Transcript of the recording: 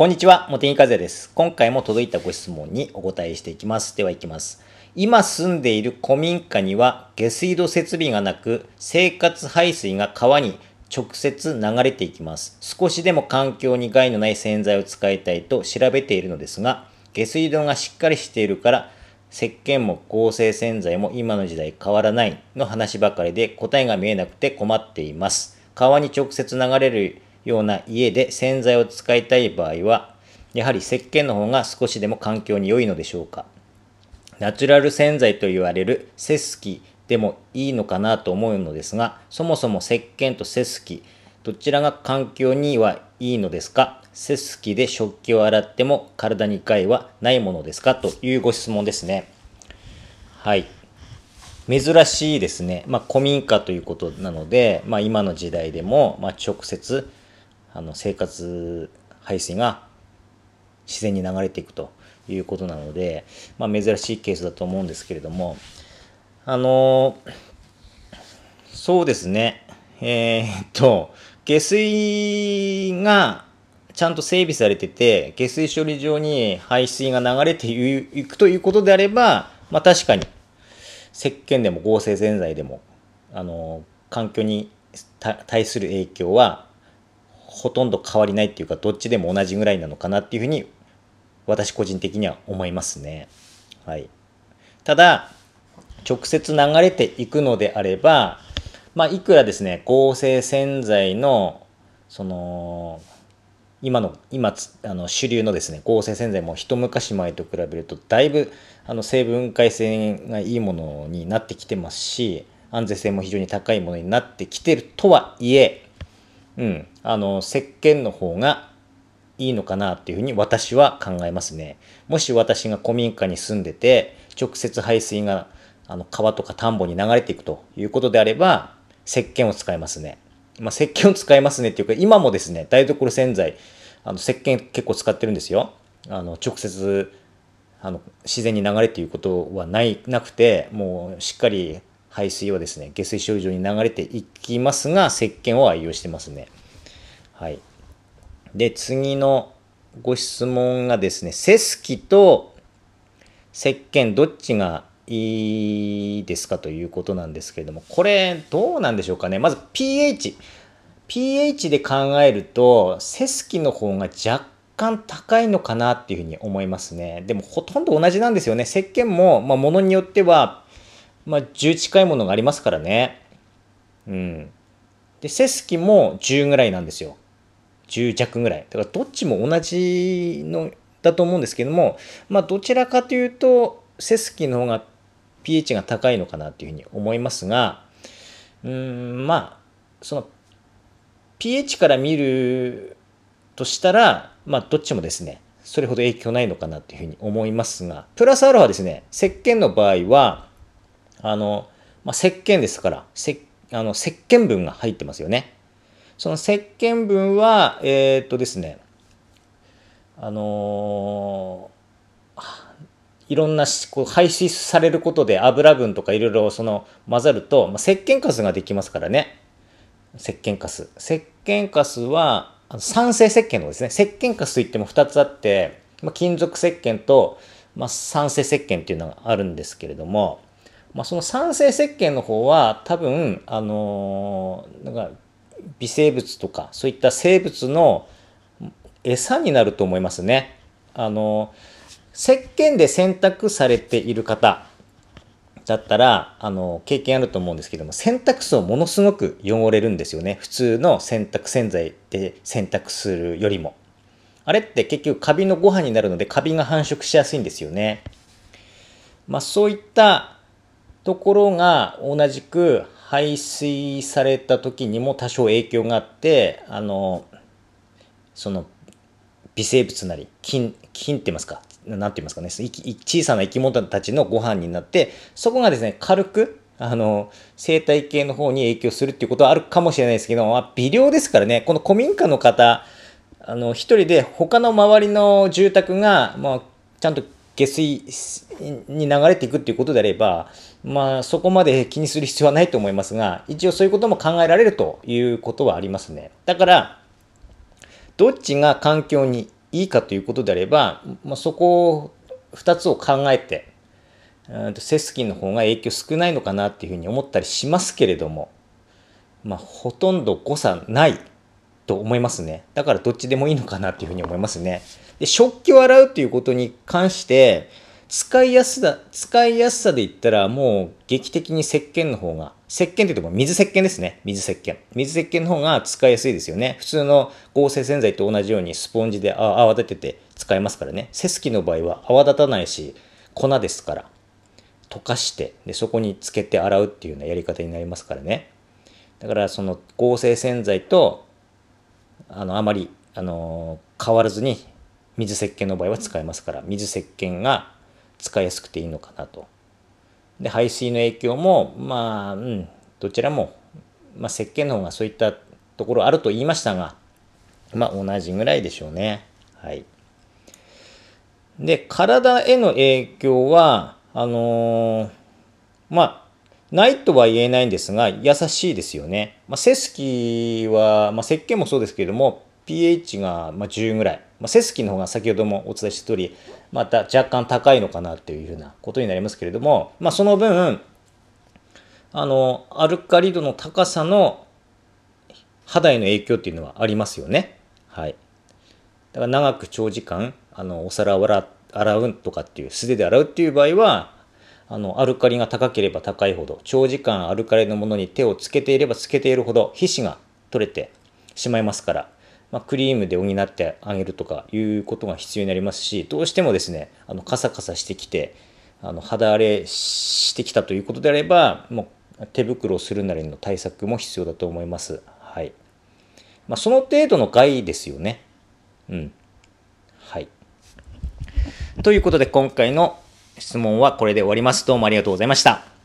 こんにちは、茂木和也です。今回も届いたご質問にお答えしていきます。では行きます。今住んでいる古民家には下水道設備がなく、生活排水が川に直接流れていきます。少しでも環境に害のない洗剤を使いたいと調べているのですが、下水道がしっかりしているから、石鹸も合成洗剤も今の時代変わらないの話ばかりで答えが見えなくて困っています。川に直接流れるような家で洗剤を使いたい場合は、やはり石鹸の方が少しでも環境に良いのでしょうか。ナチュラル洗剤と言われるセスキでもいいのかなと思うのですが、そもそも石鹸とセスキ、どちらが環境にはいいのですか？セスキで食器を洗っても体に害はないものですか？というご質問ですね。はい。珍しいですね。まあ、古民家ということなので、まあ、今の時代でも、まあ、直接あの生活排水が自然に流れていくということなので、まあ、珍しいケースだと思うんですけれどもあのそうですね。えー、っと下水がちゃんと整備されてて下水処理場に排水が流れていくということであれば、まあ、確かに石鹸でも合成洗剤でもあの環境に対する影響はほとんど変わりないっていうかどっちでも同じぐらいなのかなっていうふうに私個人的には思いますね。はい。ただ直接流れていくのであればまあいくらですね合成洗剤のその今の今あの主流のですね合成洗剤も一昔前と比べるとだいぶあの成分解性がいいものになってきてますし安全性も非常に高いものになってきてるとはいえうん、あの石鹸の方がいいのかなっていうふうに私は考えますね。もし私が古民家に住んでて直接排水があの川とか田んぼに流れていくということであれば石鹸を使いますね。まあ、石鹸を使いますねっていうか今もですね台所洗剤あの石鹸結構使ってるんですよ。あの直接あの自然に流れていくことはないなくてもうしっかり排水はですね、下水処理場に流れていきますが、石鹸を愛用してますね。はい。で、次のご質問がですね、セスキと石鹸どっちがいいですかということなんですけれども、これどうなんでしょうかね。まず pH。pH で考えると、セスキの方が若干高いのかなっていうふうに思いますね。でもほとんど同じなんですよね。石鹸も、まあ、ものによってはまあ、10近いものがありますからね。うん。で、セスキも10ぐらいなんですよ。10弱ぐらい。だからどっちも同じのだと思うんですけども、まあ、どちらかというと、セスキの方が pH が高いのかなっていうふうに思いますが、うん、まあ、その pH から見るとしたら、まあ、どっちもですね、それほど影響ないのかなっていうふうに思いますが、プラスアルファですね、石鹸の場合は、あの、まあ、石鹸ですから、石あの石鹸分が入ってますよね。その石鹸分は、えー、っとですね、あのー、いろんなこう排水されることで油分とかいろいろその混ざると、まあ、石鹸カスができますからね。石鹸カス。石鹸カスは、酸性石鹸のですね。石鹸カスといっても2つあって、まあ、金属石鹸と、まあ、酸性石鹸っていうのがあるんですけれども、まあ、その酸性石鹸の方は多分あのなんか微生物とかそういった生物の餌になると思いますね。あの石鹸で洗濯されている方だったらあの経験あると思うんですけども洗濯槽ものすごく汚れるんですよね。普通の洗濯洗剤で洗濯するよりも。あれって結局カビのご飯になるのでカビが繁殖しやすいんですよね。まあそういったところが同じく排水された時にも多少影響があってあのその微生物なり菌菌って言いますか何て言いますかね小さな生き物たちのご飯になってそこがですね軽くあの生態系の方に影響するっていうことはあるかもしれないですけど、まあ、微量ですからねこの古民家の方あの一人で他の周りの住宅が、まあ、ちゃんと下水に流れていくっていうことであれば、まあ、そこまで気にする必要はないと思いますが、一応そういうことも考えられるということはありますね。だから、どっちが環境にいいかということであれば、まあ、そこを2つを考えて、セスキンの方が影響少ないのかなっていうふうに思ったりしますけれども、まあ、ほとんど誤差ないと思いますね。だからどっちでもいいのかなっていうふうに思いますね。で食器を洗うっていうことに関して、使いやすさ、使いやすさで言ったらもう劇的に石鹸の方が、石鹸って言っても水石鹸ですね。水石鹸。水石鹸の方が使いやすいですよね。普通の合成洗剤と同じようにスポンジで泡立てて使えますからね。セスキの場合は泡立たないし、粉ですから。溶かして、で、そこにつけて洗うっていうようなやり方になりますからね。だからその合成洗剤と、あの、あまり、あの変わらずに水石鹸の場合は使えますから、水石鹸が使いやすくていいのかなと。で、排水の影響も、まあ、うん、どちらも、まあ、石鹸の方がそういったところあると言いましたが、まあ、同じぐらいでしょうね。はい。で、体への影響は、あのー、まあ、ないとは言えないんですが、優しいですよね。まあ、セスキは、まあ、石鹸もそうですけれども、pH がま10ぐらい。まあ、セスキの方が先ほどもお伝えした通り、また若干高いのかなっていうふうなことになりますけれども、まあ、その分、あの、アルカリ度の高さの肌への影響っていうのはありますよね。はい。だから長く長時間、あの、お皿を洗うとかっていう、素手で洗うっていう場合は、あの、アルカリが高ければ高いほど、長時間アルカリのものに手をつけていればつけているほど、皮脂が取れてしまいますから、まあ、クリームで補ってあげるとかいうことが必要になりますし、どうしてもですね、あのカサカサしてきて、あの肌荒れしてきたということであれば、もう手袋をするなりの対策も必要だと思います。はい。まあ、その程度の害ですよね。うん。はい。ということで今回の質問はこれで終わります。どうもありがとうございました。